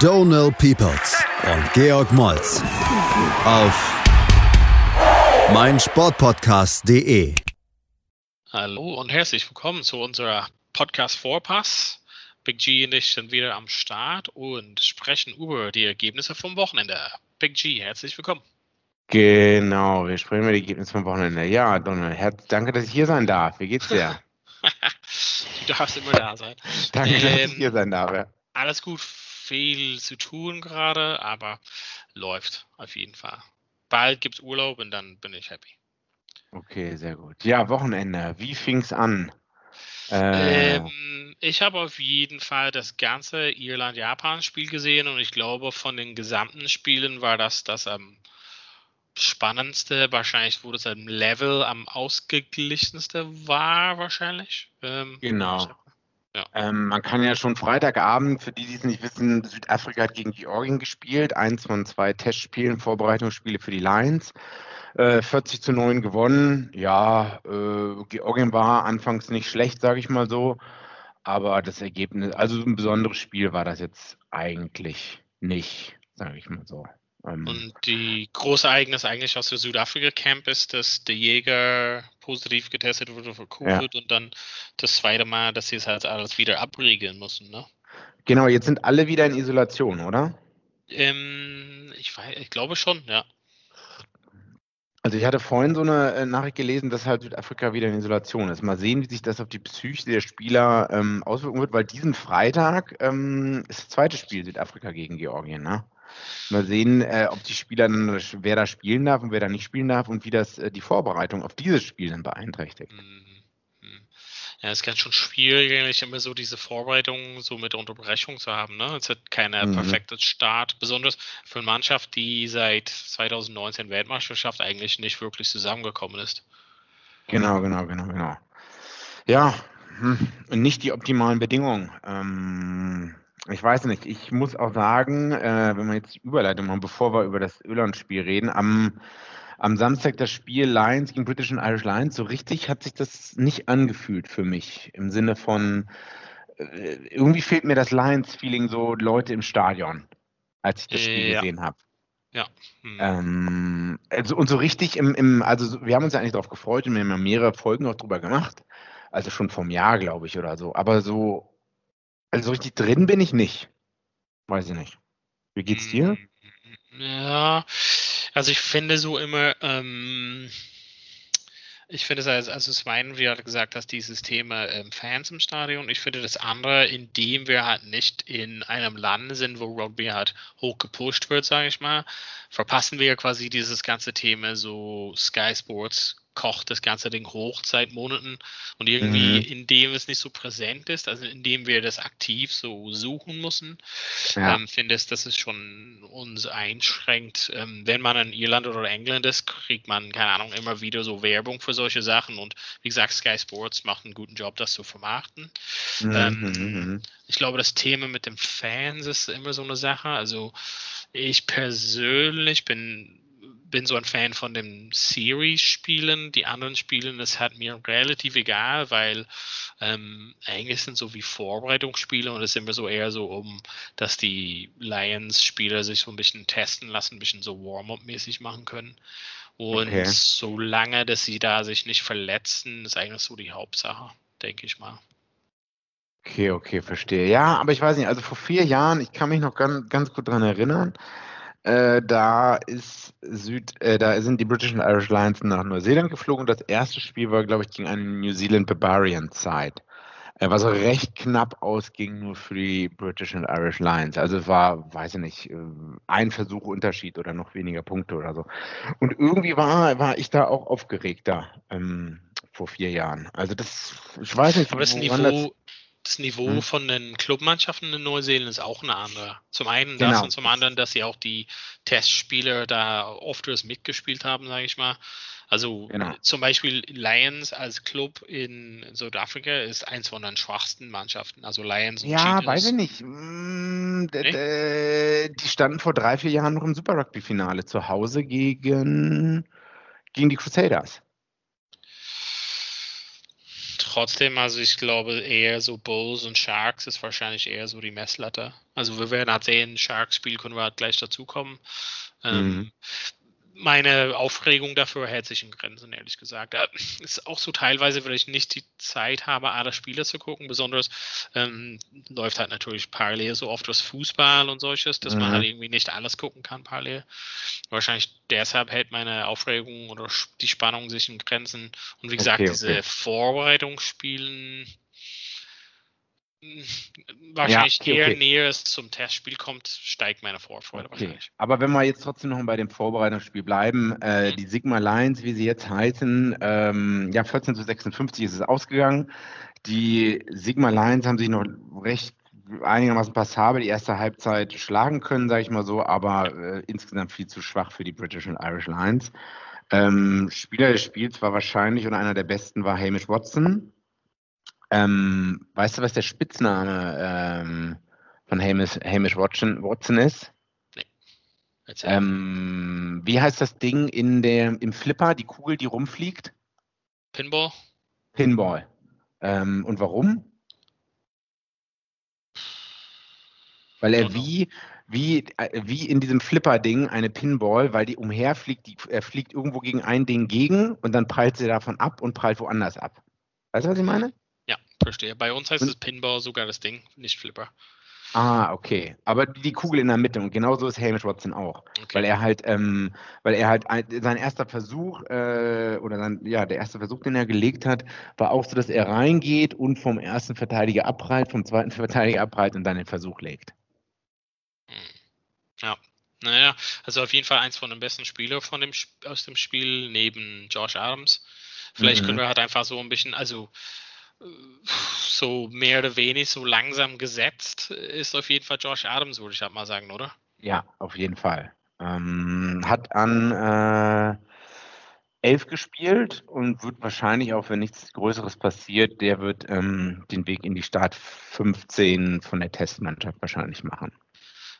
Donal Peoples und Georg Moltz auf meinsportpodcast.de. Hallo und herzlich willkommen zu unserer Podcast Vorpass. Big G und ich sind wieder am Start und sprechen über die Ergebnisse vom Wochenende. Big G, herzlich willkommen. Genau, wir sprechen über die Ergebnisse vom Wochenende. Ja, Donald, danke, dass ich hier sein darf. Wie geht's dir? du darfst immer da sein. danke, ähm, dass ich ähm, hier sein darf. Ja. Alles gut, viel zu tun gerade, aber läuft auf jeden Fall. Bald gibt es Urlaub und dann bin ich happy. Okay, sehr gut. Ja, Wochenende. Wie fing es an? Äh, ähm, ich habe auf jeden Fall das ganze Irland-Japan-Spiel gesehen und ich glaube, von den gesamten Spielen war das das am spannendste. Wahrscheinlich, wo das am Level am ausgeglichenste war, wahrscheinlich. Ähm, genau. Ähm, man kann ja schon Freitagabend, für die, die es nicht wissen, Südafrika hat gegen Georgien gespielt. Eins von zwei Testspielen, Vorbereitungsspiele für die Lions. Äh, 40 zu 9 gewonnen. Ja, äh, Georgien war anfangs nicht schlecht, sage ich mal so. Aber das Ergebnis, also ein besonderes Spiel war das jetzt eigentlich nicht, sage ich mal so. Ähm, und die große Ereignis eigentlich aus der Südafrika-Camp ist, dass der Jäger positiv getestet wurde für Covid ja. und dann das zweite Mal, dass sie es halt alles wieder abriegeln müssen, ne? Genau, jetzt sind alle wieder in Isolation, oder? Ähm, ich, weiß, ich glaube schon, ja. Also ich hatte vorhin so eine äh, Nachricht gelesen, dass halt Südafrika wieder in Isolation ist. Mal sehen, wie sich das auf die Psyche der Spieler ähm, auswirken wird, weil diesen Freitag ähm, ist das zweite Spiel Südafrika gegen Georgien, ne? Mal sehen, äh, ob die Spieler, wer da spielen darf und wer da nicht spielen darf und wie das äh, die Vorbereitung auf dieses Spiel dann beeinträchtigt. Mhm. Mhm. Ja, es ist ganz schon schwierig, eigentlich immer so diese Vorbereitung so mit Unterbrechung zu haben. Ne? Es hat keine mhm. perfekte Start, besonders für eine Mannschaft, die seit 2019 Weltmeisterschaft eigentlich nicht wirklich zusammengekommen ist. Genau, genau, genau, genau. Ja, hm, nicht die optimalen Bedingungen. Ähm, ich weiß nicht, ich muss auch sagen, äh, wenn wir jetzt die Überleitung machen, bevor wir über das Irland-Spiel reden, am, am Samstag das Spiel Lions gegen British and Irish Lions, so richtig hat sich das nicht angefühlt für mich. Im Sinne von, äh, irgendwie fehlt mir das Lions-Feeling so Leute im Stadion, als ich das Spiel ja. gesehen habe. Ja. Hm. Ähm, also, und so richtig im, im, also wir haben uns ja eigentlich darauf gefreut und wir haben ja mehrere Folgen auch drüber gemacht. Also schon vom Jahr, glaube ich, oder so. Aber so also richtig drin bin ich nicht. Weiß ich nicht. Wie geht's dir? Ja, also ich finde so immer, ähm, ich finde es, also, also meinen, wie du gesagt hast, dieses Thema ähm, Fans im Stadion. Ich finde das andere, indem wir halt nicht in einem Land sind, wo Rugby halt hoch gepusht wird, sage ich mal, verpassen wir quasi dieses ganze Thema so Sky Sports kocht das ganze Ding hoch seit Monaten und irgendwie, mhm. indem es nicht so präsent ist, also indem wir das aktiv so suchen müssen, ja. ähm, finde ich, dass es schon uns einschränkt. Ähm, wenn man in Irland oder England ist, kriegt man, keine Ahnung, immer wieder so Werbung für solche Sachen und wie gesagt, Sky Sports macht einen guten Job, das zu vermarkten. Mhm. Ähm, mhm. ich glaube, das Thema mit den Fans ist immer so eine Sache. Also ich persönlich bin bin so ein Fan von den Series-Spielen. Die anderen Spielen, das hat mir relativ egal, weil ähm, eigentlich sind so wie Vorbereitungsspiele und es ist immer so eher so um, dass die Lions-Spieler sich so ein bisschen testen lassen, ein bisschen so Warm-up-mäßig machen können. Und okay. solange, dass sie da sich nicht verletzen, ist eigentlich so die Hauptsache, denke ich mal. Okay, okay, verstehe. Ja, aber ich weiß nicht, also vor vier Jahren, ich kann mich noch ganz, ganz gut daran erinnern, äh, da ist Süd, äh, da sind die British and Irish Lions nach Neuseeland geflogen. Das erste Spiel war, glaube ich, gegen eine New Zealand Barbarian Side. Äh, was recht knapp ausging nur für die British and Irish Lions. Also es war, weiß ich nicht, äh, ein Versuch Unterschied oder noch weniger Punkte oder so. Und irgendwie war, war ich da auch aufgeregter ähm, vor vier Jahren. Also das, ich weiß nicht, Aber das Niveau, das Niveau Hm. von den Clubmannschaften in Neuseeland ist auch eine andere. Zum einen das Genau. und zum anderen, dass sie auch die Testspieler da oft mitgespielt haben, sage ich mal. Also Genau. zum Beispiel Lions als Club in Südafrika ist eins von den schwachsten Mannschaften. Also Lions und Ja, Cheetahs. weiß ich nicht. D- Nee? Die standen vor drei, vier Jahren noch im Super Rugby-Finale zu Hause gegen, gegen die Crusaders. Trotzdem, also ich glaube eher so Bulls und Sharks ist wahrscheinlich eher so die Messlatte. Also wir werden halt sehen, Sharks-Spiel können wir halt gleich dazukommen. Ähm, Mhm. Meine Aufregung dafür hält sich in Grenzen, ehrlich gesagt. Äh, Ist auch so teilweise, weil ich nicht die Zeit habe, alle Spiele zu gucken. Besonders ähm, läuft halt natürlich parallel so oft das Fußball und solches, dass man Mhm. halt irgendwie nicht alles gucken kann parallel. Wahrscheinlich deshalb hält meine Aufregung oder die Spannung sich in Grenzen. Und wie gesagt, Okay, diese okay. Vorbereitungsspielen wahrscheinlich okay, eher okay. näher es zum Testspiel kommt, steigt meine Vorfreude Okay. wahrscheinlich. Aber wenn wir jetzt trotzdem noch bei dem Vorbereitungsspiel bleiben, äh, Mhm. die Sigma Lions, wie sie jetzt heißen, ähm, ja, 14 zu 56 ist es ausgegangen. Die Sigma Lions haben sich noch recht einigermaßen passabel die erste Halbzeit schlagen können, sage ich mal so, aber äh, insgesamt viel zu schwach für die British und Irish Lions. Ähm, Spieler des Spiels war wahrscheinlich und einer der besten war Hamish Watson. Ähm, weißt du, was der Spitzname ähm, von Hamish, Hamish Watson, Watson ist? Erzähl. Ähm, wie heißt das Ding in der, im Flipper, die Kugel, die rumfliegt? Pinball? Pinball. Ähm, und warum? Weil er wie, wie, äh, wie in diesem Flipper-Ding eine Pinball, weil die umherfliegt, die, er fliegt irgendwo gegen ein Ding gegen und dann prallt sie davon ab und prallt woanders ab. Weißt du, was ich meine? Verstehe. Bei uns heißt Und- es Pinball sogar das Ding, nicht Flipper. Ah, okay. Aber die Kugel in der Mitte und genauso ist Hamish Watson auch. Okay. Weil er halt, ähm, weil er halt ein, sein erster Versuch, äh, oder sein, ja, der erste Versuch, den er gelegt hat, war auch so, dass er reingeht und vom ersten Verteidiger abprallt, vom zweiten Verteidiger abprallt und dann den Versuch legt. Ja. Naja, also auf jeden Fall eins von den besten Spielern von dem, aus dem Spiel, neben Josh Adams. Vielleicht Mhm. können wir halt einfach so ein bisschen, also so mehr oder weniger so langsam gesetzt ist auf jeden Fall Josh Adams, würde ich halt mal sagen, oder? Ja, auf jeden Fall. Ähm, hat an äh, elf gespielt und wird wahrscheinlich auch, wenn nichts Größeres passiert, der wird ähm, den Weg in die Start 15 von der Testmannschaft wahrscheinlich machen.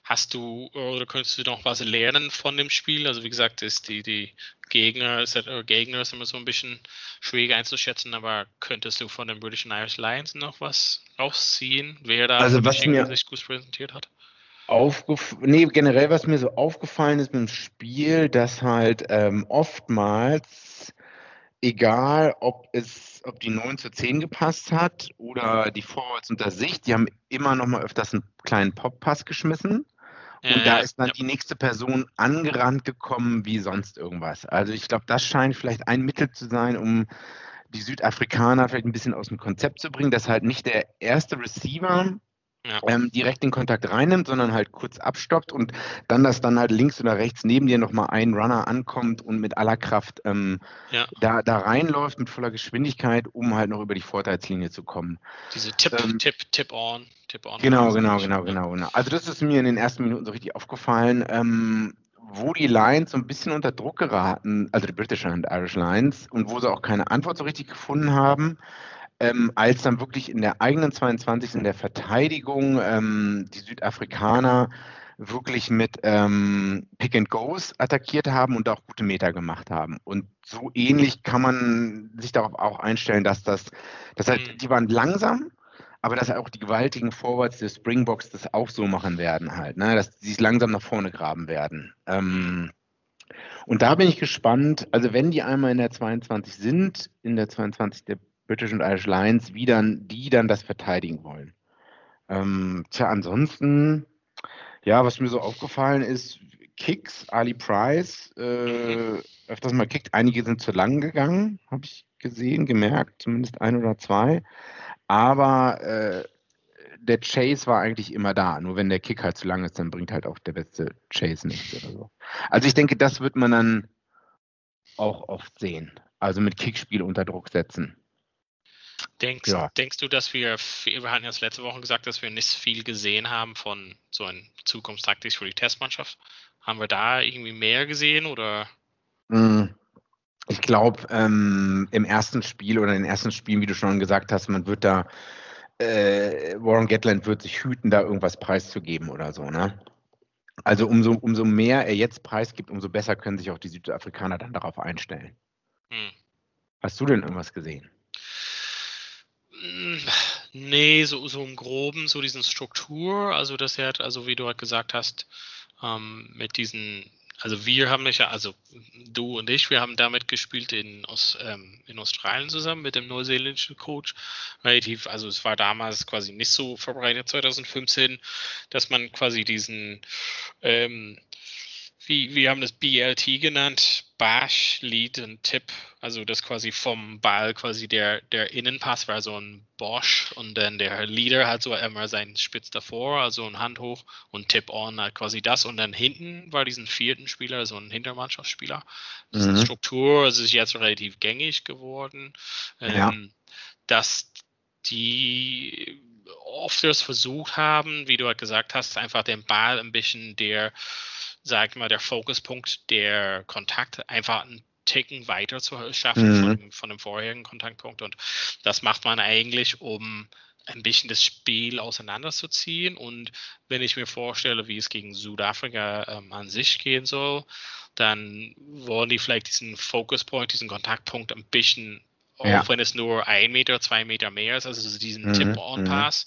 Hast du oder könntest du noch was lernen von dem Spiel? Also wie gesagt, ist die, die Gegner, ist, äh, Gegner ist immer so ein bisschen schwierig einzuschätzen, aber könntest du von den British and Irish Lions noch was rausziehen, wer da Also was mir- sich gut präsentiert hat? Aufgef nee, generell, was mir so aufgefallen ist mit dem Spiel, dass halt ähm, oftmals, egal ob es, ob die 9 zu 10 gepasst hat oder die Forwards unter sich, die haben immer noch mal öfters einen kleinen Pop-Pass geschmissen. Und da ja, ist dann ja. die nächste Person angerannt gekommen wie sonst irgendwas. Also ich glaube, das scheint vielleicht ein Mittel zu sein, um die Südafrikaner vielleicht ein bisschen aus dem Konzept zu bringen, dass halt nicht der erste Receiver Ja. ähm, direkt den Kontakt reinnimmt, sondern halt kurz abstoppt und dann, dass dann halt links oder rechts neben dir nochmal ein Runner ankommt und mit aller Kraft ähm, Ja. da, da reinläuft mit voller Geschwindigkeit, um halt noch über die Vorteilslinie zu kommen. Diese Tipp, ähm, Tipp, Tip on, Tip on. Genau, Also genau, genau, genau, genau. Also das ist mir in den ersten Minuten so richtig aufgefallen, ähm, wo die Lions so ein bisschen unter Druck geraten, also die British and Irish Lions, und wo sie auch keine Antwort so richtig gefunden haben, ähm, als dann wirklich in der eigenen 22 in der Verteidigung ähm, die Südafrikaner wirklich mit ähm, Pick and Goes attackiert haben und auch gute Meter gemacht haben. Und so ähnlich kann man sich darauf auch einstellen, dass das, dass halt, Mhm. die waren langsam, aber dass auch die gewaltigen Forwards der Springboks das auch so machen werden halt, ne? dass sie sich langsam nach vorne graben werden. Ähm, und da bin ich gespannt, also wenn die einmal in der 22 sind, in der 22 der British und Irish Lions, wie dann die dann das verteidigen wollen. Ähm, tja, ansonsten, ja, was mir so aufgefallen ist, Kicks, Ali Price, äh, öfters mal kickt, einige sind zu lang gegangen, habe ich gesehen, gemerkt, zumindest ein oder zwei. Aber äh, der Chase war eigentlich immer da. Nur wenn der Kick halt zu lang ist, dann bringt halt auch der beste Chase nichts oder so. Also ich denke, das wird man dann auch oft sehen. Also mit Kickspiel unter Druck setzen. Denkst, ja. denkst du, dass wir, wir hatten ja letzte Woche gesagt, dass wir nicht viel gesehen haben von so einer Zukunftstaktik für die Testmannschaft. Haben wir da irgendwie mehr gesehen oder? Hm, ich glaube, ähm, im ersten Spiel oder in den ersten Spielen, wie du schon gesagt hast, man wird da, äh, Warren Gatland wird sich hüten, da irgendwas preiszugeben oder so, ne? Also umso, umso mehr er jetzt preisgibt, umso besser können sich auch die Südafrikaner dann darauf einstellen. Hm. Hast du denn irgendwas gesehen? Nee, so, so im Groben, so diesen Struktur, also das hat, also wie du halt gesagt hast, ähm, mit diesen, also wir haben ja, also du und ich, wir haben damit gespielt in, aus, ähm, in Australien zusammen mit dem neuseeländischen Coach. Relativ, also es war damals quasi nicht so verbreitet 2015, dass man quasi diesen ähm, wie, wir haben das BLT genannt, Bash, Lead und Tipp, also das quasi vom Ball quasi der, der Innenpass war so ein Bosch und dann der Leader hat so immer seinen Spitz davor, also ein Hand hoch und Tip on halt quasi das und dann hinten war diesen vierten Spieler, so ein Hintermannschaftsspieler. Das mhm. ist Struktur, es ist jetzt relativ gängig geworden, ja. ähm, dass die oft das versucht haben, wie du halt gesagt hast, einfach den Ball ein bisschen der sag mal, der Fokuspunkt der Kontakt einfach einen Ticken weiter zu schaffen mhm. von, dem, von dem vorherigen Kontaktpunkt. Und das macht man eigentlich, um ein bisschen das Spiel auseinanderzuziehen. Und wenn ich mir vorstelle, wie es gegen Südafrika ähm, an sich gehen soll, dann wollen die vielleicht diesen Fokuspunkt, diesen Kontaktpunkt ein bisschen ja. auch wenn es nur ein Meter, zwei Meter mehr ist, also diesen mhm, Tip-on-Pass,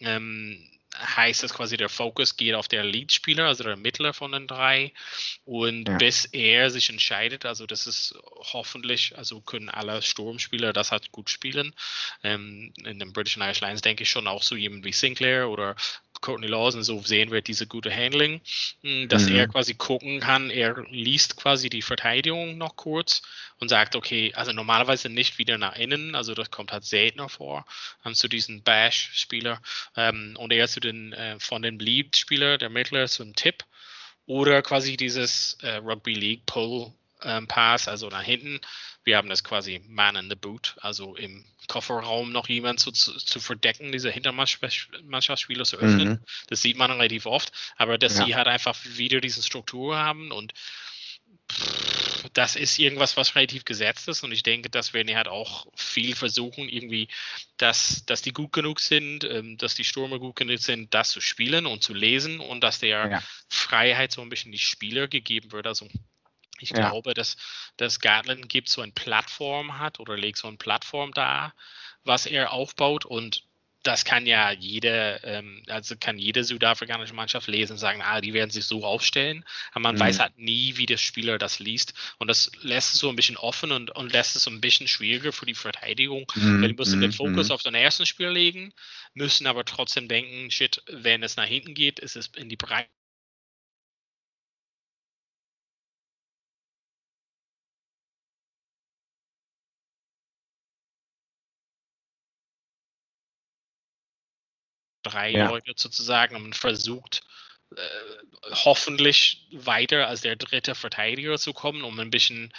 mhm. ähm, heißt das quasi, der Fokus geht auf der Lead-Spieler, also der Mittler von den drei. Und ja. bis er sich entscheidet, also das ist hoffentlich, also können alle Sturmspieler das halt gut spielen. Ähm, in den British Irish Lions denke ich schon auch so jemand wie Sinclair oder Courtney Lawson, so sehen wir diese gute Handling, hm, dass mhm. er quasi gucken kann, er liest quasi die Verteidigung noch kurz und sagt, okay, also normalerweise nicht wieder nach innen, also das kommt halt seltener vor, ähm, zu diesen Bash-Spieler ähm, und eher zu den, äh, von den Lead-Spieler, der Mittler, zum Tipp oder quasi dieses äh, Rugby League Pull ähm, Pass, also nach hinten. Wir haben das quasi Man in the Boot, also im Kofferraum noch jemand zu, zu, zu verdecken, diese Hintermannschaftsspieler zu öffnen. Mhm. Das sieht man relativ oft, aber dass ja. sie halt einfach wieder diese Struktur haben und das ist irgendwas, was relativ gesetzt ist und ich denke, dass wir halt auch viel versuchen, irgendwie, dass, dass die gut genug sind, ähm, dass die Stürmer gut genug sind, das zu spielen und zu lesen und dass der ja. Freiheit so ein bisschen die Spieler gegeben wird. Also ich ja. glaube, dass, dass Gatland gibt so eine Plattform hat oder legt so eine Plattform da, was er aufbaut und das kann ja jede, ähm, also kann jede südafrikanische Mannschaft lesen und sagen, ah, die werden sich so aufstellen. Aber man mhm. weiß halt nie, wie der Spieler das liest. Und das lässt es so ein bisschen offen und, und lässt es so ein bisschen schwieriger für die Verteidigung. Mhm. Weil die müssen den mhm. Fokus mhm. auf den ersten Spiel legen, müssen aber trotzdem denken, shit, wenn es nach hinten geht, ist es in die Breite drei ja. Leute sozusagen und versucht äh, hoffentlich weiter als der dritte Verteidiger zu kommen, um ein bisschen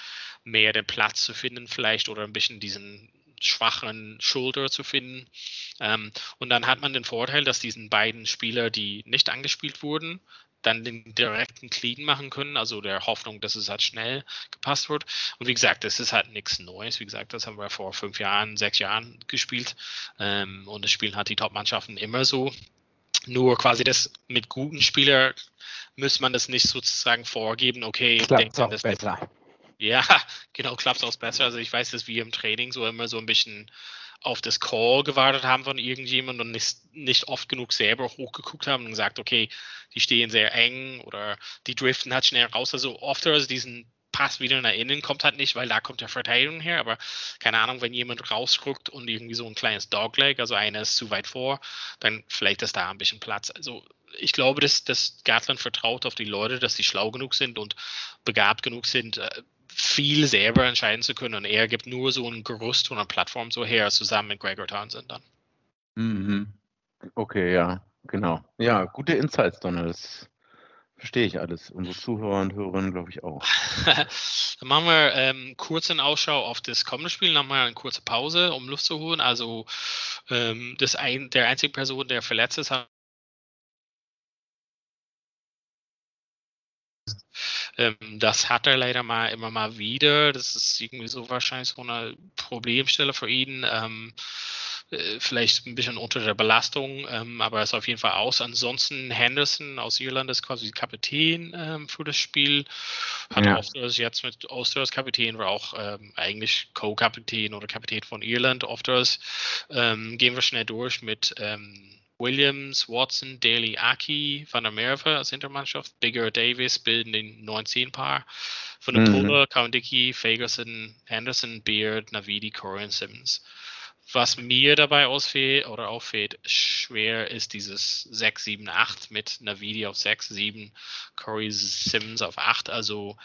mehr den Platz zu finden vielleicht oder ein bisschen diesen schwachen Schulter zu finden. Ähm, und dann hat man den Vorteil, dass diesen beiden Spieler, die nicht angespielt wurden, dann den direkten Clean machen können, also der Hoffnung, dass es halt schnell gepasst wird. Und wie gesagt, das ist halt nichts Neues. Wie gesagt, das haben wir vor fünf Jahren, sechs Jahren gespielt. Ähm, und das spielen halt die Top-Mannschaften immer so. Nur quasi das mit guten Spielern muss man das nicht sozusagen vorgeben, okay, ich denke, das besser. Ja, genau, klappt auch besser. Also ich weiß, dass wir im Training so immer so ein bisschen auf das Call gewartet haben von irgendjemandem und nicht, nicht oft genug selber hochgeguckt haben und gesagt, okay, die stehen sehr eng oder die driften halt schnell raus. Also oft also diesen Pass wieder nach innen kommt halt nicht, weil da kommt der Verteidigung her, aber keine Ahnung, wenn jemand rausrückt und irgendwie so ein kleines Dogleg, also einer ist zu weit vor, dann vielleicht ist da ein bisschen Platz. Also ich glaube, dass, dass Gatland vertraut auf die Leute, dass sie schlau genug sind und begabt genug sind, äh, viel selber entscheiden zu können. Und er gibt nur so ein Gerüst und eine Plattform so her, zusammen mit Gregor Townsend dann. Mhm. Okay, ja, genau. Ja, gute Insights, Donald. Das Verstehe ich alles. Unsere Zuhörer und Hörerinnen, glaube ich, auch. dann machen wir ähm, kurz einen Ausschau auf das kommende Spiel, dann machen wir eine kurze Pause, um Luft zu holen. Also ähm, das ein, der einzige Person, der verletzt ist, hat Ähm, das hat er leider mal immer mal wieder. Das ist irgendwie so wahrscheinlich so eine Problemstelle für ihn. Ähm, äh, vielleicht ein bisschen unter der Belastung, ähm, aber er ist auf jeden Fall aus. Ansonsten Henderson aus Irland ist quasi Kapitän ähm, für das Spiel. Hat ja. Ofters jetzt mit Osters Kapitän, war auch ähm, eigentlich Co-Kapitän oder Kapitän von Irland. Ofters ähm, gehen wir schnell durch mit ähm, Williams, Watson, Daly, Aki, Van der Merwe als Hintermannschaft, Bigger Davis bilden den 19-Paar. Von der mhm. Pole, Kaundicki, Fagerson, Henderson, Beard, Navidi, Corey und Simmons. Was mir dabei ausfällt oder auffällt, schwer ist dieses 6, 7, 8 mit Navidi auf 6, 7, Corey Simmons auf 8. Also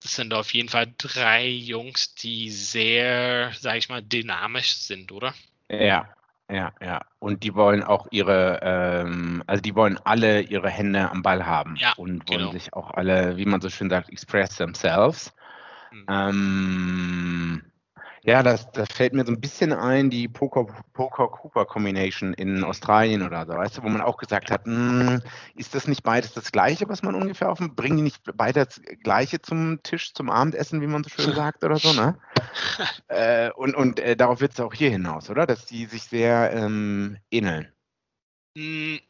das sind auf jeden Fall drei Jungs, die sehr, sag ich mal, dynamisch sind, oder? Ja, ja, ja. Und die wollen auch ihre, ähm, also die wollen alle ihre Hände am Ball haben ja, und wollen genau. sich auch alle, wie man so schön sagt, express themselves. Mhm. Ähm, ja, das, das fällt mir so ein bisschen ein, die Poker-Cooper-Combination in Australien oder so, weißt du, wo man auch gesagt hat, mh, hm, ist das nicht beides das Gleiche, was man ungefähr auf dem, bringen die nicht beide das Gleiche zum Tisch, zum Abendessen, wie man so schön sagt oder so, ne? äh, und und äh, darauf wird es auch hier hinaus, oder? Dass die sich sehr ähm, ähneln. Hm,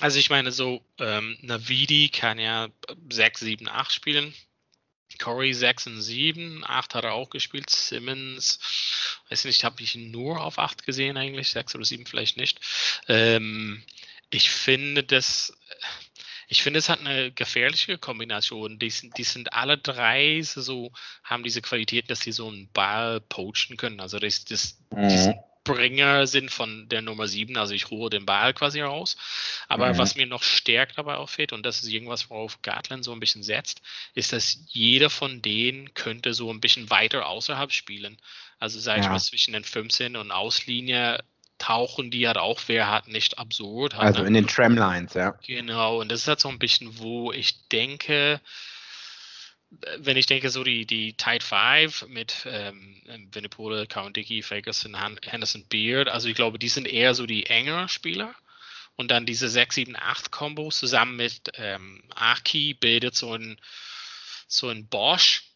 also ich meine, so ähm, Navidi kann ja 6, 7, 8 spielen. Corey 6 und 7, 8 hat er auch gespielt. Simmons, weiß nicht, habe ich ihn nur auf 8 gesehen eigentlich, 6 oder 7 vielleicht nicht. Ähm, ich finde das, ich finde es hat eine gefährliche Kombination. Die sind, die sind alle drei so, haben diese Qualität, dass sie so einen Ball poachen können. Also das, das, mhm. die sind Bringer sind von der Nummer 7, also ich ruhe den Ball quasi raus. Aber mhm. was mir noch stärker dabei auffällt, und das ist irgendwas, worauf Gartland so ein bisschen setzt, ist, dass jeder von denen könnte so ein bisschen weiter außerhalb spielen. Also sag ich ja. mal zwischen den 15 und Auslinie tauchen die halt auch, wer hat nicht absurd. Hat, also in den Tramlines, ja. Genau, und das ist halt so ein bisschen, wo ich denke, wenn ich denke, so die, die Tide 5 mit ähm, Winnipole, Count Dickey, Ferguson, Henderson, Beard, also ich glaube, die sind eher so die engeren Spieler. Und dann diese 6, 7, 8 Kombos zusammen mit ähm, Aki bildet so ein, so ein Bosch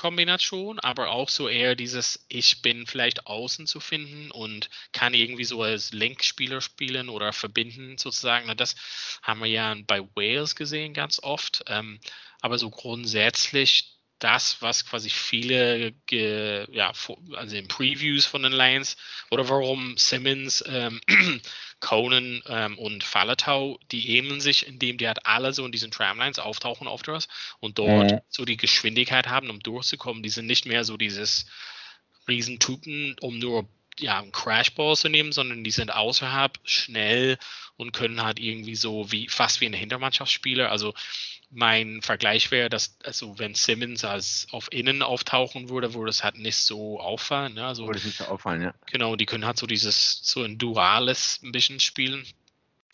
Kombination, aber auch so eher dieses, ich bin vielleicht außen zu finden und kann irgendwie so als Linkspieler spielen oder verbinden sozusagen. Das haben wir ja bei Wales gesehen ganz oft. Ähm, aber so grundsätzlich das, was quasi viele, ge, ja, also in Previews von den Lions oder warum Simmons, ähm, Conan ähm, und Falatau, die ähneln sich, indem die halt alle so in diesen Tramlines auftauchen auf das und dort mhm. so die Geschwindigkeit haben, um durchzukommen. Die sind nicht mehr so dieses Riesentypen, um nur ja, einen Crashball zu nehmen, sondern die sind außerhalb schnell und können halt irgendwie so wie fast wie ein Hintermannschaftsspieler. Also mein Vergleich wäre, dass, also wenn Simmons als auf Innen auftauchen würde, würde es halt nicht so auffallen. Ne? Also, würde nicht so auffallen, ja. Genau, die können halt so dieses, so ein duales ein bisschen spielen.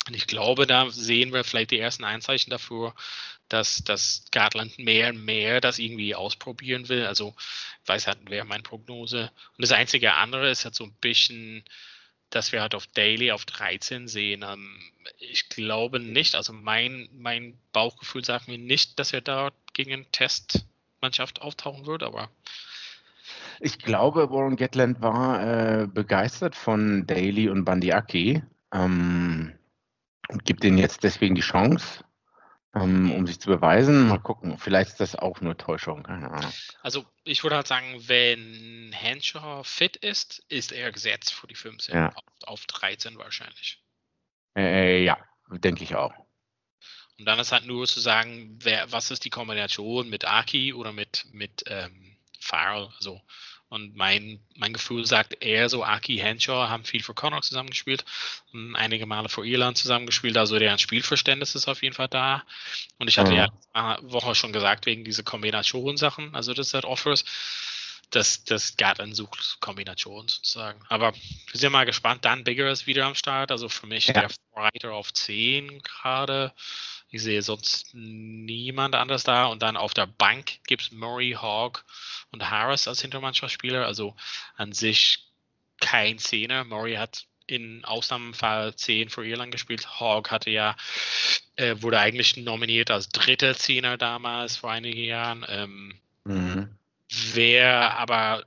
Und ich glaube, da sehen wir vielleicht die ersten Einzeichen dafür, dass, dass Gartland mehr und mehr das irgendwie ausprobieren will. Also, ich weiß halt, wäre meine Prognose. Und das einzige andere ist halt so ein bisschen, dass wir halt auf Daily auf 13 sehen. Ähm, ich glaube nicht, also mein, mein Bauchgefühl sagt mir nicht, dass er da gegen eine Testmannschaft auftauchen wird, aber. Ich glaube, Warren Gatland war äh, begeistert von Daly und Bandiaki ähm, und gibt ihnen jetzt deswegen die Chance ähm, um sich zu beweisen. Mal gucken, vielleicht ist das auch nur Täuschung. Keine Ahnung. Also ich würde halt sagen, wenn Henshaw fit ist, ist er gesetzt für die 15 ja. auf, auf 13 wahrscheinlich. Äh, ja, denke ich auch. Und dann ist halt nur zu sagen, wer, was ist die Kombination mit Aki oder mit, mit ähm, Farrell. Also und mein, mein Gefühl sagt eher so, Aki Henshaw haben viel für Connacht zusammengespielt, einige Male für Irland zusammengespielt, also deren Spielverständnis ist auf jeden Fall da. Und ich hatte mhm. ja eine Woche schon gesagt, wegen dieser Kombinationssachen, also das hat Offers, dass das Gartland sucht Kombinationen sozusagen. Aber wir sind mal gespannt. Dan Bigger ist wieder am Start, also für mich ja. der Reiter auf 10 gerade Ich sehe sonst niemand anders da. Und dann auf der Bank gibt es Murray, Hawk und Harris als Hintermannschaftsspieler. Also an sich kein Zehner. Murray hat in Ausnahmefall 10 für Irland gespielt. Hawk hatte ja, äh, wurde eigentlich nominiert als dritter Zehner damals vor einigen Jahren. Ähm, mhm. Wäre aber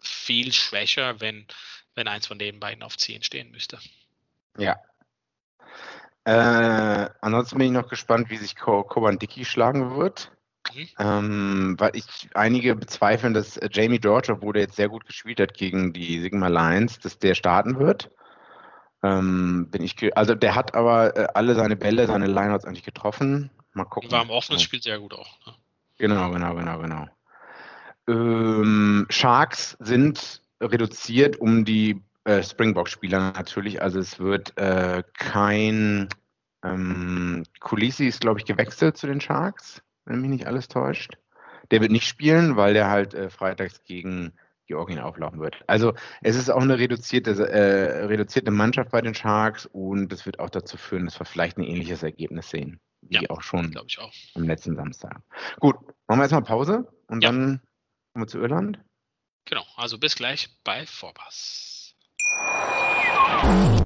viel schwächer, wenn, wenn eins von den beiden auf 10 stehen müsste. Ja. Äh, ansonsten bin ich noch gespannt, wie sich Koban Dickey schlagen wird. Mhm. Ähm, weil ich einige bezweifeln, dass äh, Jamie George, obwohl der jetzt sehr gut gespielt hat gegen die Sigma Lions, dass der starten wird. Ähm, bin ich, also der hat aber äh, alle seine Bälle, seine Lineouts eigentlich getroffen. Mal gucken. War im offenen Spiel sehr gut auch. Ne? Genau, genau, genau, genau. Ähm, Sharks sind reduziert um die äh, Springbok-Spieler natürlich. Also es wird äh, kein ähm, Kulisi ist, glaube ich, gewechselt zu den Sharks wenn mich nicht alles täuscht. Der wird nicht spielen, weil der halt äh, freitags gegen Georgien auflaufen wird. Also es ist auch eine reduzierte, äh, reduzierte Mannschaft bei den Sharks und das wird auch dazu führen, dass wir vielleicht ein ähnliches Ergebnis sehen, wie ja, auch schon ich auch. am letzten Samstag. Gut, machen wir jetzt mal Pause und ja. dann kommen wir zu Irland. Genau, also bis gleich bei Vorpass. Thank you.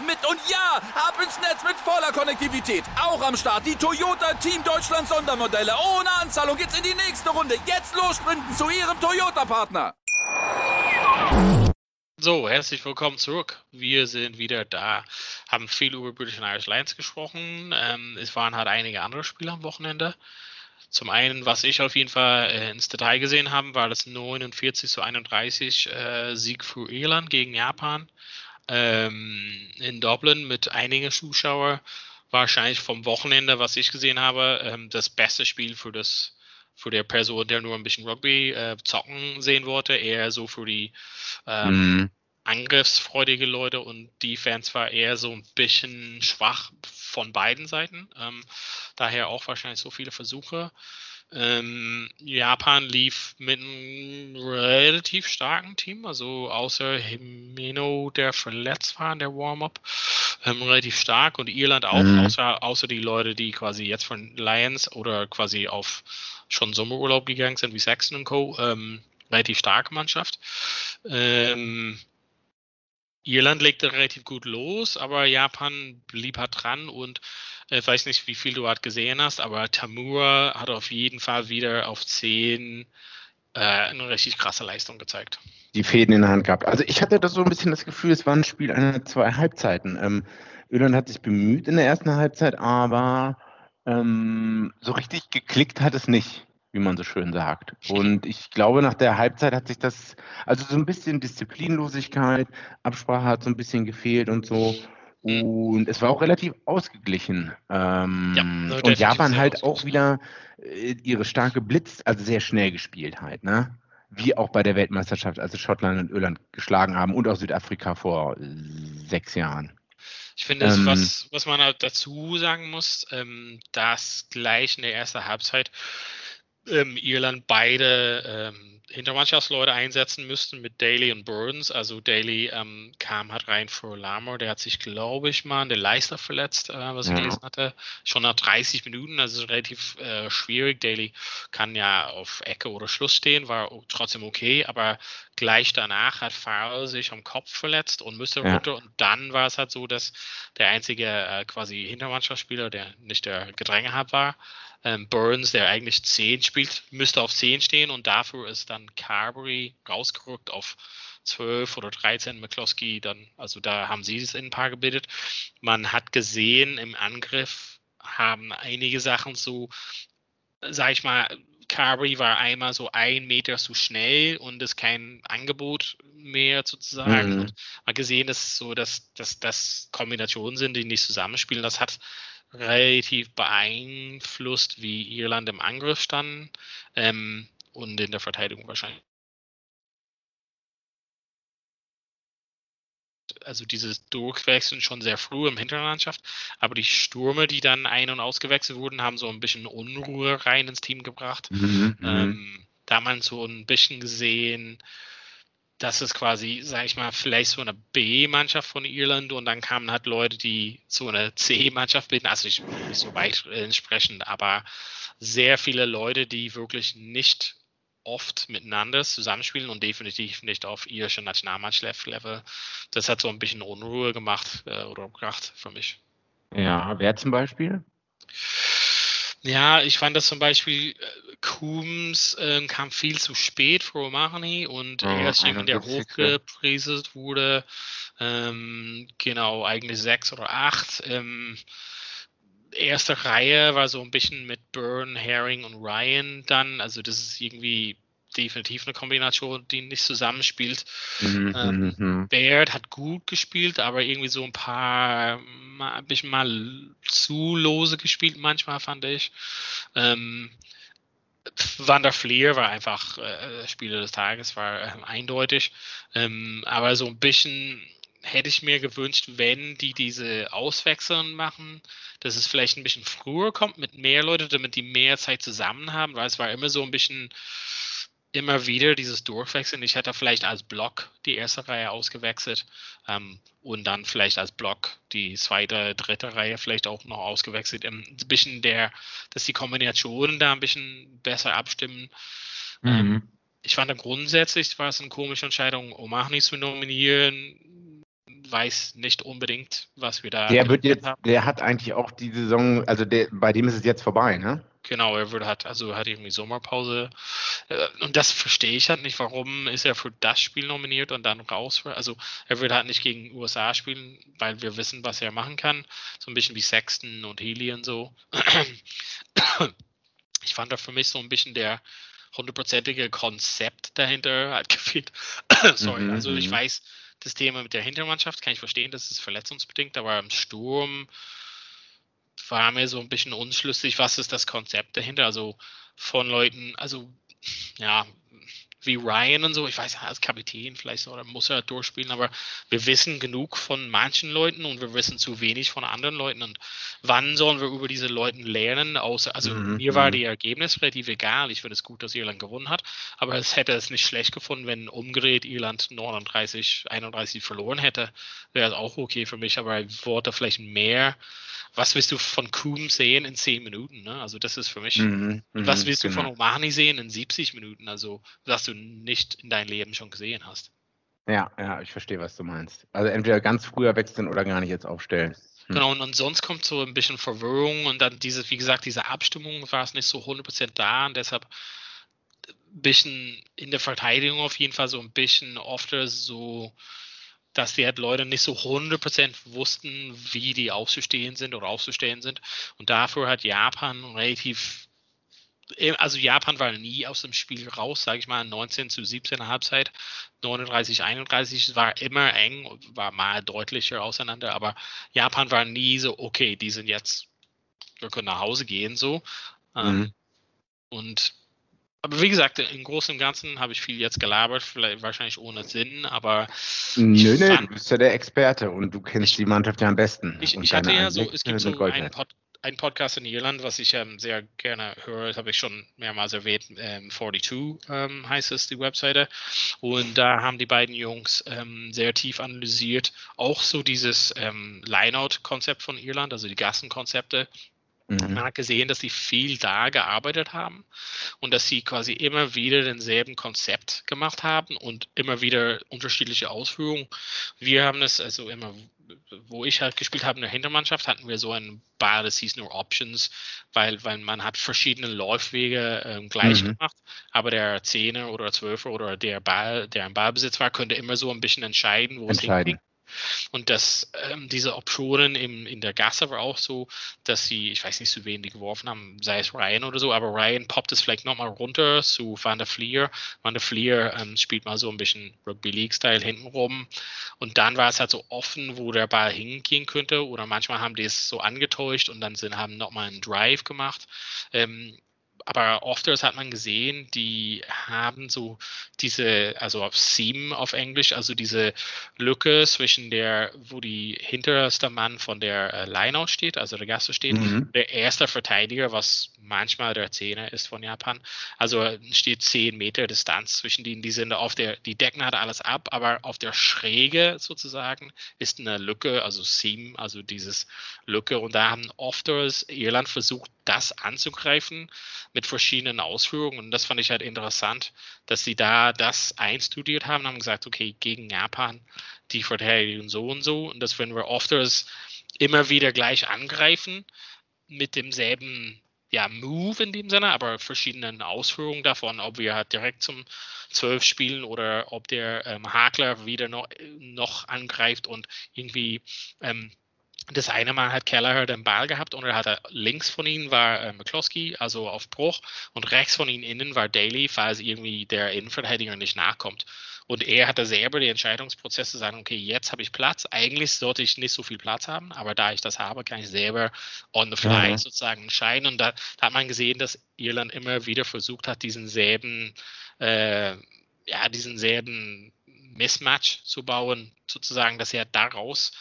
mit. Und ja, ab ins Netz mit voller Konnektivität. Auch am Start die Toyota Team Deutschland Sondermodelle. Ohne Anzahlung geht's in die nächste Runde. Jetzt los sprinten zu Ihrem Toyota-Partner. So, herzlich willkommen zurück. Wir sind wieder da, haben viel über British and Irish Lions gesprochen. Ähm, es waren halt einige andere Spiele am Wochenende. Zum einen, was ich auf jeden Fall äh, ins Detail gesehen habe, war das 49 zu 31 äh, Sieg für Irland gegen Japan ähm, in Dublin mit einigen Zuschauern. Wahrscheinlich vom Wochenende, was ich gesehen habe, ähm, das beste Spiel für das für der Person, der nur ein bisschen Rugby äh, zocken sehen wollte, eher so für die ähm, mhm. angriffsfreudige Leute und die Fans war eher so ein bisschen schwach von beiden Seiten. Ähm, daher auch wahrscheinlich so viele Versuche. Ähm, Japan lief mit einem relativ starken Team, also außer Himeno, der verletzt war in der Warm-up, ähm, relativ stark und Irland auch, mhm. außer, außer die Leute, die quasi jetzt von Lions oder quasi auf schon Sommerurlaub gegangen sind, wie Saxon und Co., ähm, relativ starke Mannschaft. Ähm, Irland legte relativ gut los, aber Japan blieb halt dran und ich äh, weiß nicht, wie viel du halt gesehen hast, aber Tamura hat auf jeden Fall wieder auf 10 äh, eine richtig krasse Leistung gezeigt. Die Fäden in der Hand gehabt. Also ich hatte da so ein bisschen das Gefühl, es war ein Spiel einer zwei Halbzeiten. Ähm, Irland hat sich bemüht in der ersten Halbzeit, aber ähm, so richtig geklickt hat es nicht, wie man so schön sagt. Und ich glaube, nach der Halbzeit hat sich das, also so ein bisschen Disziplinlosigkeit, Absprache hat so ein bisschen gefehlt und so. Und es war auch relativ ausgeglichen. Ähm, ja, und Japan halt auch wieder äh, ihre starke Blitz, also sehr schnell gespielt halt, ne? Wie auch bei der Weltmeisterschaft, als Schottland und Irland geschlagen haben und auch Südafrika vor sechs Jahren. Ich finde, ähm, was, was man halt dazu sagen muss, ähm, dass gleich in der ersten Halbzeit ähm, Irland beide ähm, Hintermannschaftsleute einsetzen müssten mit Daly und Burns. Also Daly ähm, kam halt rein für Lamar, der hat sich, glaube ich, mal an der Leister verletzt, äh, was ich gelesen hatte. Schon nach 30 Minuten, also relativ äh, schwierig. Daly kann ja auf Ecke oder Schluss stehen, war trotzdem okay, aber gleich danach hat Farrell sich am Kopf verletzt und müsste ja. runter. Und dann war es halt so, dass der einzige äh, quasi Hintermannschaftsspieler, der nicht der Gedränge hat, war, ähm, Burns, der eigentlich 10 spielt, müsste auf 10 stehen und dafür ist dann Carberry rausgerückt auf 12 oder 13, McCloskey dann, also da haben sie es in ein paar gebildet. Man hat gesehen, im Angriff haben einige Sachen so, sag ich mal, Carberry war einmal so ein Meter zu schnell und ist kein Angebot mehr sozusagen. Mhm. Man gesehen, dass so, dass, dass das Kombinationen sind, die nicht zusammenspielen. Das hat relativ beeinflusst, wie Irland im Angriff stand ähm, und in der Verteidigung wahrscheinlich. Also dieses Durchwechseln schon sehr früh im Hinterlandschaft, aber die Stürme, die dann ein- und ausgewechselt wurden, haben so ein bisschen Unruhe rein ins Team gebracht. Mhm, mhm. Ähm, da man so ein bisschen gesehen, dass es quasi, sag ich mal, vielleicht so eine B-Mannschaft von Irland und dann kamen halt Leute, die so eine C-Mannschaft bilden, also nicht, nicht so weit entsprechend, aber sehr viele Leute, die wirklich nicht oft miteinander zusammenspielen und definitiv nicht auf irische Nationalmannschaft-Level. Das hat so ein bisschen Unruhe gemacht äh, oder gebracht für mich. Ja, wer zum Beispiel? Ja, ich fand das zum Beispiel, äh, Coombs ähm, kam viel zu spät für Romani und Oh, er ist jemand, der 71. hochgepriesen wurde. Ähm, genau, eigentlich sechs oder acht. Ähm, erste Reihe war so ein bisschen mit Byrne, Herring und Ryan dann. Also das ist irgendwie definitiv eine Kombination, die nicht zusammenspielt. Mhm, Ähm, mhm, mhm. Baird hat gut gespielt, aber irgendwie so ein paar, mal, ein bisschen mal zu lose gespielt manchmal, fand ich. Ähm, Van der Fleer war einfach äh, Spieler des Tages, war ähm, eindeutig. Ähm, aber so ein bisschen hätte ich mir gewünscht, wenn die diese Auswechseln machen, dass es vielleicht ein bisschen früher kommt mit mehr Leute, damit die mehr Zeit zusammen haben, weil es war immer so ein bisschen immer wieder dieses Durchwechseln. Ich hätte vielleicht als Block die erste Reihe ausgewechselt ähm, und dann vielleicht als Block die zweite, dritte Reihe vielleicht auch noch ausgewechselt. Ähm, ein bisschen der, dass die Kombinationen da ein bisschen besser abstimmen. Ähm, Mhm. ich fand dann grundsätzlich war es eine komische Entscheidung, Omahni zu nominieren. Weiß nicht unbedingt, was wir da Der wird jetzt, haben. der hat eigentlich auch die Saison, also der, bei dem ist es jetzt vorbei, ne? Genau, er würde hat, also hat irgendwie Sommerpause. Äh, Und das verstehe ich halt nicht, warum ist er für das Spiel nominiert und dann raus. Also er würde halt nicht gegen USA spielen, weil wir wissen, was er machen kann. So ein bisschen wie Sexton und Healy und so. Ich fand da für mich so ein bisschen der hundertprozentige Konzept dahinter hat gefehlt. Sorry, Mhm, also ich mhm. weiß, das Thema mit der Hintermannschaft kann ich verstehen, das ist verletzungsbedingt, aber im Sturm war mir so ein bisschen unschlüssig, was ist das Konzept dahinter? Also von Leuten, also ja, wie Ryan und so, ich weiß, als Kapitän vielleicht oder muss er durchspielen, aber wir wissen genug von manchen Leuten und wir wissen zu wenig von anderen Leuten. Und wann sollen wir über diese Leute lernen? Außer, also Mhm, mir war mhm. die Ergebnis relativ egal. Ich finde es gut, dass Irland gewonnen hat, aber es hätte es nicht schlecht gefunden, wenn umgedreht Irland 39, 31 verloren hätte. Wäre es auch okay für mich, aber ich wollte vielleicht mehr. Was willst du von Coom sehen in 10 Minuten? Ne? Also das ist für mich. Mhm, was mhm, willst du von genau. Omani sehen in 70 Minuten? Also, was du nicht in deinem Leben schon gesehen hast. Ja, ja, ich verstehe, was du meinst. Also entweder ganz früher wechseln oder gar nicht jetzt aufstellen. Hm. Genau, und, und sonst kommt so ein bisschen Verwirrung und dann diese, wie gesagt, diese Abstimmung war es nicht so 100% da und deshalb ein bisschen in der Verteidigung auf jeden Fall so ein bisschen oft so, dass die halt Leute nicht so 100% wussten, wie die aufzustehen sind oder aufzustellen sind. Und dafür hat Japan relativ, also Japan war nie aus dem Spiel raus, sage ich mal, 19 zu 17 Halbzeit, 39, 31, es war immer eng, war mal deutlicher auseinander, aber Japan war nie so, okay, die sind jetzt, wir können nach Hause gehen, so. Ähm, Mhm. Und aber wie gesagt, im Großen und Ganzen habe ich viel jetzt gelabert, vielleicht wahrscheinlich ohne Sinn, aber Nö, ich nö, du fand- bist ja der Experte und du kennst die Mannschaft ja am besten. Ich, ich hatte ja so, es gibt so einen, wert. Pod, einen Podcast in Irland, was ich ähm, sehr gerne höre, das habe ich schon mehrmals erwähnt, ähm, 42 ähm, heißt es, die Webseite. Und da haben die beiden Jungs ähm, sehr tief analysiert, auch so dieses ähm, Lineout-Konzept von Irland, also die Gassenkonzepte. Mhm. Man hat gesehen, dass sie viel da gearbeitet haben und dass sie quasi immer wieder denselben Konzept gemacht haben und immer wieder unterschiedliche Ausführungen. Wir haben das also immer, wo ich halt gespielt habe in der Hintermannschaft, hatten wir so ein Ball, das hieß nur Options, weil, weil man hat verschiedene Läufwege ähm, gleich Mhm. gemacht, aber der Zehner oder Zwölfer oder der Ball, der im Ballbesitz war, könnte immer so ein bisschen entscheiden, wo es Entscheiden. hingeht. Und dass ähm, diese Optionen im, in der Gasse war auch so, dass sie, ich weiß nicht, zu wen die geworfen haben, sei es Ryan oder so, aber Ryan poppt es vielleicht nochmal runter zu Van der Fleer. Van der Fleer ähm, spielt mal so ein bisschen Rugby League-Style hintenrum. Und dann war es halt so offen, wo der Ball hingehen könnte. Oder manchmal haben die es so angetäuscht und dann sind, haben nochmal einen Drive gemacht. Ähm, aber oft hat man gesehen, die haben so diese, also auf Seam auf Englisch, also diese Lücke zwischen der, wo die hinterste Mann von der äh, Lineout steht, also der Gasse steht, mhm. der erste Verteidiger, was manchmal der Zehner ist von Japan. Also steht zehn Meter Distanz zwischen denen, die sind auf der, die decken halt alles ab, aber auf der Schräge sozusagen ist eine Lücke, also Seam, also dieses Lücke und da haben oft Irland versucht, das anzugreifen mit verschiedenen Ausführungen. Und das fand ich halt interessant, dass sie da das einstudiert haben, haben gesagt, okay, gegen Japan, die verteidigen so und so. Und das wenn wir oft immer wieder gleich angreifen mit demselben ja, Move in dem Sinne, aber verschiedenen Ausführungen davon, ob wir halt direkt zum 12 spielen oder ob der ähm, Hakler wieder noch, noch angreift und irgendwie ähm, das eine Mal hat Kelleher den Ball gehabt und er hatte links von ihm war äh, McCloskey, also auf Bruch, und rechts von ihm innen war Daly, falls irgendwie der Innenverteidiger nicht nachkommt. Und er hatte selber die Entscheidungsprozess zu sagen, okay, jetzt habe ich Platz. Eigentlich sollte ich nicht so viel Platz haben, aber da ich das habe, kann ich selber on the fly mhm. sozusagen entscheiden. Und da, da, hat man gesehen, dass Irland immer wieder versucht hat, diesen selben, äh, ja, diesen selben Mismatch zu bauen, sozusagen, dass er daraus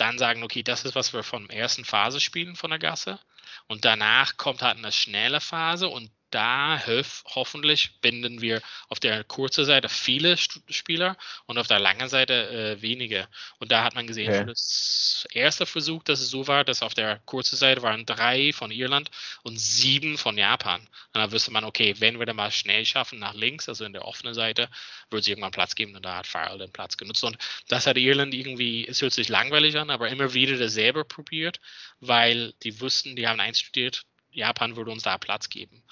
dann sagen, okay, das ist, was wir von der ersten Phase spielen von der Gasse. Und danach kommt halt eine schnelle Phase und da hof, hoffentlich binden wir auf der kurzen Seite viele Spieler und auf der langen Seite äh, wenige. Und da hat man gesehen, okay. das erste Versuch, dass es so war, dass auf der kurzen Seite waren drei von Irland und sieben von Japan. Und da wüsste man, okay, wenn wir da mal schnell schaffen nach links, also in der offenen Seite, wird es irgendwann Platz geben und da hat Farrell den Platz genutzt. Und das hat Irland irgendwie, es hört sich langweilig an, aber immer wieder dasselbe probiert, weil die wussten, die haben einstudiert, Japan würde uns da Platz geben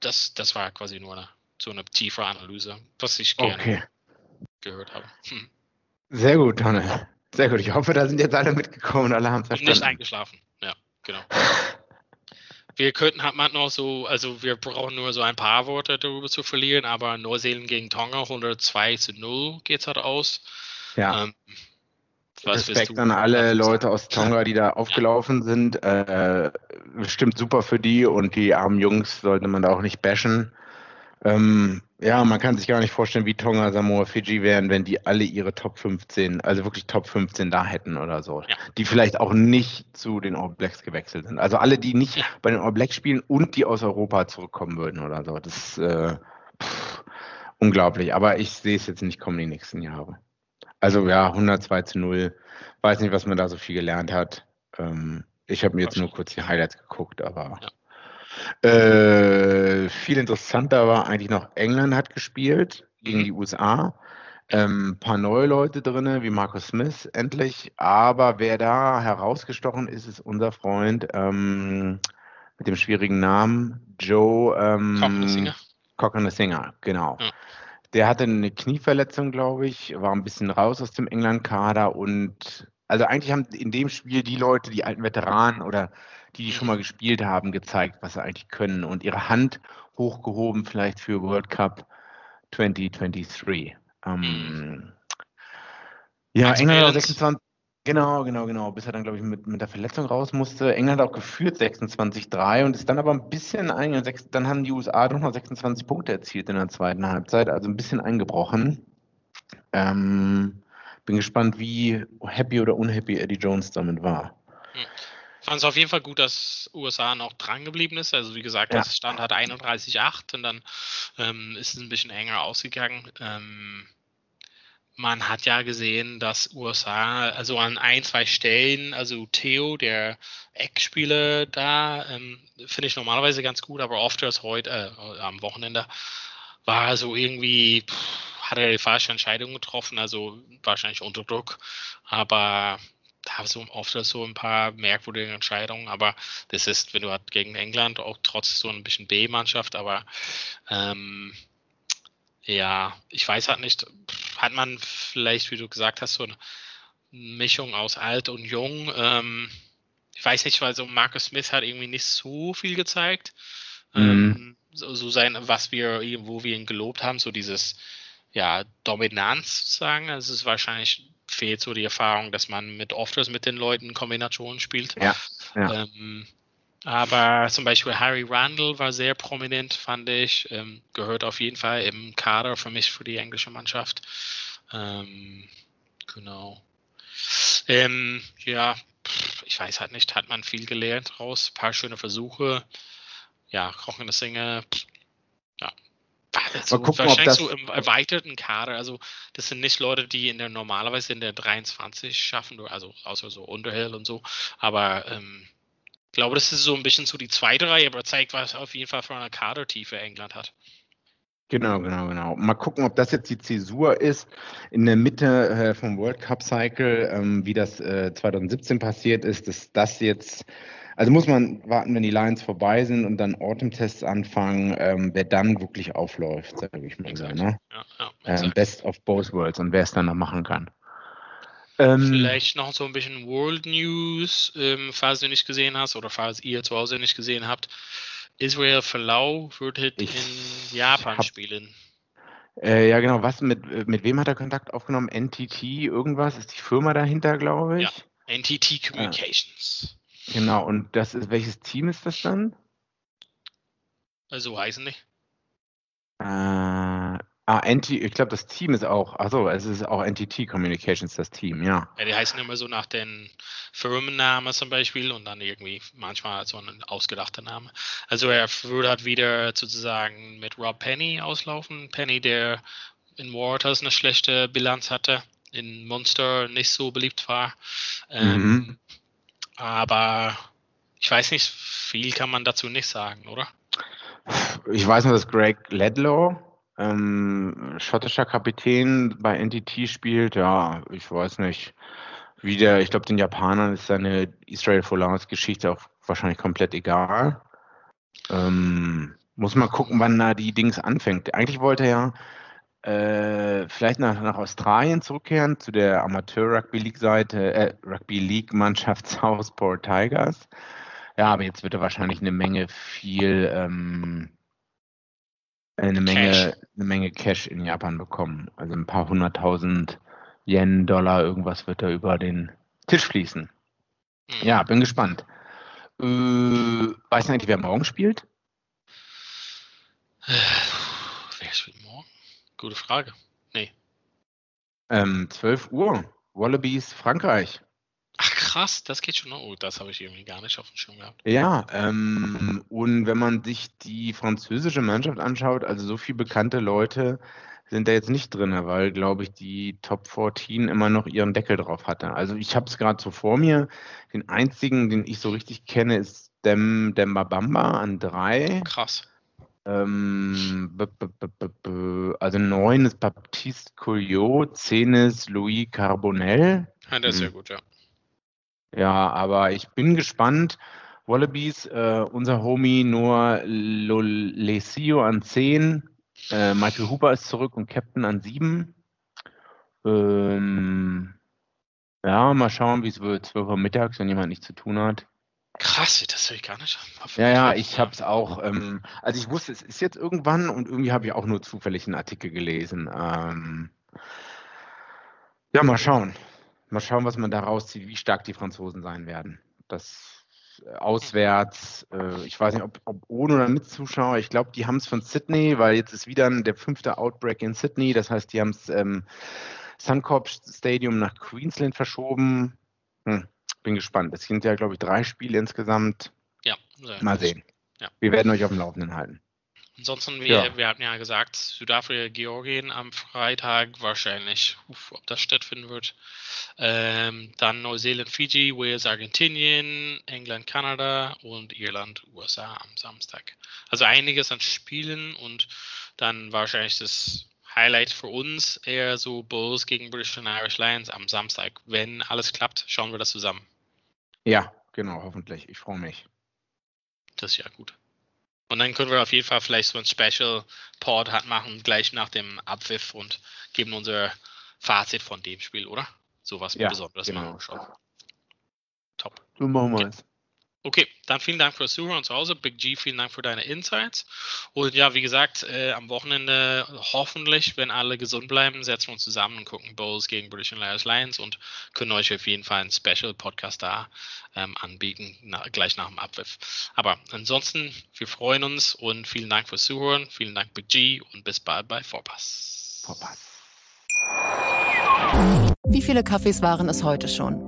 das, das war quasi nur eine, so eine tiefe Analyse, was ich gerne okay. gehört habe. Hm. Sehr gut, Tonne. Sehr gut. Ich hoffe, da sind jetzt alle mitgekommen und alle haben verstanden. Nicht eingeschlafen. Ja, genau. wir könnten hat man noch so, also wir brauchen nur so ein paar Worte darüber zu verlieren, aber Neuseeland gegen Tonga 102 zu 0 geht es halt aus. Ja. Ähm, was Respekt an alle Leute aus Tonga, die da aufgelaufen sind. Äh, bestimmt super für die und die armen Jungs sollte man da auch nicht bashen. Ähm, ja, man kann sich gar nicht vorstellen, wie Tonga, Samoa, Fiji wären, wenn die alle ihre Top 15, also wirklich Top 15 da hätten oder so. Ja. Die vielleicht auch nicht zu den All Blacks gewechselt sind. Also alle, die nicht ja. bei den All Blacks spielen und die aus Europa zurückkommen würden oder so. Das ist äh, pff, unglaublich. Aber ich sehe es jetzt nicht kommen die nächsten Jahre. Also ja, 102 zu 0. Weiß nicht, was man da so viel gelernt hat. Ähm, ich habe mir jetzt nur kurz die Highlights geguckt, aber ja. äh, viel interessanter war eigentlich noch, England hat gespielt gegen mhm. die USA. Ähm, ein paar neue Leute drin, wie Marcus Smith endlich. Aber wer da herausgestochen ist, ist unser Freund ähm, mit dem schwierigen Namen Joe ähm, Cochran Singer, genau. Ja. Der hatte eine Knieverletzung, glaube ich, war ein bisschen raus aus dem England-Kader und also eigentlich haben in dem Spiel die Leute, die alten Veteranen oder die, die schon mal gespielt haben, gezeigt, was sie eigentlich können und ihre Hand hochgehoben vielleicht für World Cup 2023. Ähm, ja, England 26, Genau, genau, genau. Bis er dann, glaube ich, mit, mit der Verletzung raus musste. England hat auch geführt 26-3 und ist dann aber ein bisschen eingegangen. Dann haben die USA doch noch 26 Punkte erzielt in der zweiten Halbzeit, also ein bisschen eingebrochen. Ähm, bin gespannt, wie happy oder unhappy Eddie Jones damit war. Hm. Fand es auf jeden Fall gut, dass USA noch dran geblieben ist. Also wie gesagt, ja. das Stand hat 31-8 und dann ähm, ist es ein bisschen enger ausgegangen. Ähm, man hat ja gesehen, dass USA, also an ein, zwei Stellen, also Theo, der Eckspieler da, ähm, finde ich normalerweise ganz gut, aber oft als heute, äh, am Wochenende, war so irgendwie, pff, hat er die falsche Entscheidung getroffen, also wahrscheinlich unter Druck, aber da so oft so ein paar merkwürdige Entscheidungen, aber das ist, wenn du halt gegen England auch trotz so ein bisschen B-Mannschaft, aber ähm, ja, ich weiß halt nicht, hat man vielleicht, wie du gesagt hast, so Mischung aus alt und jung. Ähm, ich weiß nicht, weil so Marcus Smith hat irgendwie nicht so viel gezeigt. Mhm. Ähm, so, so sein, was wir, wo wir ihn gelobt haben, so dieses, ja, Dominanz sozusagen. Also es ist wahrscheinlich fehlt so die Erfahrung, dass man mit ofters mit den Leuten Kombinationen spielt. Ja, ja. Ähm, aber zum Beispiel Harry Randall war sehr prominent, fand ich. Ähm, gehört auf jeden Fall im Kader für mich für die englische Mannschaft. Ähm, genau. Ähm, ja, ich weiß halt nicht, hat man viel gelernt raus. Ein paar schöne Versuche. Ja, Kochende Singe. pff, Ja. Das Mal gucken, wahrscheinlich so im erweiterten Kader. Also, das sind nicht Leute, die in der normalerweise in der 23 schaffen, also außer so Underhill und so. Aber ähm, glaube, das ist so ein bisschen so die zweite Reihe, aber zeigt, was auf jeden Fall für eine Kadertiefe England hat. Genau, genau, genau. Mal gucken, ob das jetzt die Zäsur ist in der Mitte äh, vom World Cup Cycle, ähm, wie das äh, 2017 passiert ist, dass das jetzt, also muss man warten, wenn die Lions vorbei sind und dann Autumn-Tests anfangen, ähm, wer dann wirklich aufläuft, sage ich mal so, ne? Ja, ja, Ähm, best of both worlds und wer es dann noch machen kann. Ähm, Vielleicht noch so ein bisschen World News, ähm, falls du nicht gesehen hast oder falls ihr zu Hause nicht gesehen habt. Israel Folau wird in Japan hab- spielen. Äh, ja, genau. Was mit, äh, mit wem hat er Kontakt aufgenommen? NTT, irgendwas? Ist die Firma dahinter, glaube ich? Ja. NTT Communications. Genau. Und das ist, welches Team ist das dann? Also heißen die. Äh, ah, NT, ich glaube, das Team ist auch, achso, es ist auch NTT Communications, das Team, ja. Ja, die heißen immer so nach den Firmennamen zum Beispiel und dann irgendwie manchmal so ein ausgedachter Name. Also er würde halt wieder sozusagen mit Rob Penny auslaufen. Penny, der in Waters eine schlechte Bilanz hatte, in Monster nicht so beliebt war. Ähm, Mhm. Aber ich weiß nicht, viel kann man dazu nicht sagen, oder? Ich weiß nur, dass Greg Ledlow, ähm, schottischer Kapitän bei NTT spielt. Ja, ich weiß nicht. Wie der, ich glaube, den Japanern ist seine Israel Folars Geschichte auch wahrscheinlich komplett egal. Ähm, muss mal gucken, wann da die Dings anfängt. Eigentlich wollte er ja äh, vielleicht nach, nach Australien zurückkehren, zu der Amateur-Rugby-League-Seite, äh, Rugby-League-Mannschaft Southport Tigers. Ja, aber jetzt wird er wahrscheinlich eine Menge viel, ähm, eine Menge, Cash. eine Menge Cash in Japan bekommen. Also ein paar hunderttausend Yen, Dollar, irgendwas wird da über den Tisch fließen. Hm. Ja, bin gespannt. Äh, du eigentlich, wer morgen spielt? Wer spielt morgen? Gute Frage. Nee. Ähm, 12 Uhr. Wallabies, Frankreich. Krass, das geht schon noch. Oh, das habe ich irgendwie gar nicht auf dem Schirm gehabt. Ja, ähm, und wenn man sich die französische Mannschaft anschaut, also so viele bekannte Leute sind da jetzt nicht drin, weil, glaube ich, die Top 14 immer noch ihren Deckel drauf hatte. Also ich habe es gerade so vor mir. Den einzigen, den ich so richtig kenne, ist Dem Demba Bamba an drei. Krass. Ähm, b -b -b also neun ist Baptiste Couillot, zehn ist Louis Carbonell. Ja, das ist ja Mhm. gut, ja. Ja, aber ich bin gespannt. Wallabies, äh, unser Homie Noah Lolesio an 10. Äh, Michael Hooper ist zurück und Captain an 7. Ähm, ja, mal schauen, wie es wird. 12 Uhr mittags, wenn jemand nichts zu tun hat. Krass, das habe ich gar nicht. Ja, ja, ich habe es auch. Ähm, also ich wusste, es ist jetzt irgendwann und irgendwie habe ich auch nur zufällig einen Artikel gelesen. Ähm, ja, mal schauen. Mal schauen, was man da rauszieht, wie stark die Franzosen sein werden. Das äh, auswärts, äh, ich weiß nicht, ob, ob ohne oder mit Zuschauer. Ich glaube, die haben es von Sydney, weil jetzt ist wieder der fünfte Outbreak in Sydney. Das heißt, die haben es ähm, Suncorp Stadium nach Queensland verschoben. Hm, bin gespannt. Es sind ja, glaube ich, drei Spiele insgesamt. Ja, Mal sehen. Ja. Wir werden euch auf dem Laufenden halten. Ansonsten, wir, Ja. wir hatten ja gesagt, Südafrika, Georgien am Freitag wahrscheinlich, Uff, ob das stattfinden wird. Ähm, dann Neuseeland, Fiji, Wales, Argentinien, England, Kanada und Irland, USA am Samstag. Also einiges an Spielen und dann wahrscheinlich das Highlight für uns eher so Bulls gegen British and Irish Lions am Samstag. Wenn alles klappt, schauen wir das zusammen. Ja, genau, hoffentlich. Ich freue mich. Das ist ja gut. Und dann können wir auf jeden Fall vielleicht so ein Special Pod hat machen, gleich nach dem Abpfiff und geben unser Fazit von dem Spiel, oder? sowas Ja, Besonderes genau. machen schon. Top. So machen wir es. Okay, dann vielen Dank fürs Zuhören zu Hause. Big G, vielen Dank für deine Insights. Und ja, wie gesagt, äh, am Wochenende hoffentlich, wenn alle gesund bleiben, setzen wir uns zusammen und gucken Bowls gegen British and Lions Lions und können euch auf jeden Fall einen Special-Podcast da ähm, anbieten, na, gleich nach dem Abpfiff. Aber ansonsten, wir freuen uns und vielen Dank fürs Zuhören. Vielen Dank, Big G, und bis bald bei Vorpass. Vorpass. Wie viele Kaffees waren es heute schon?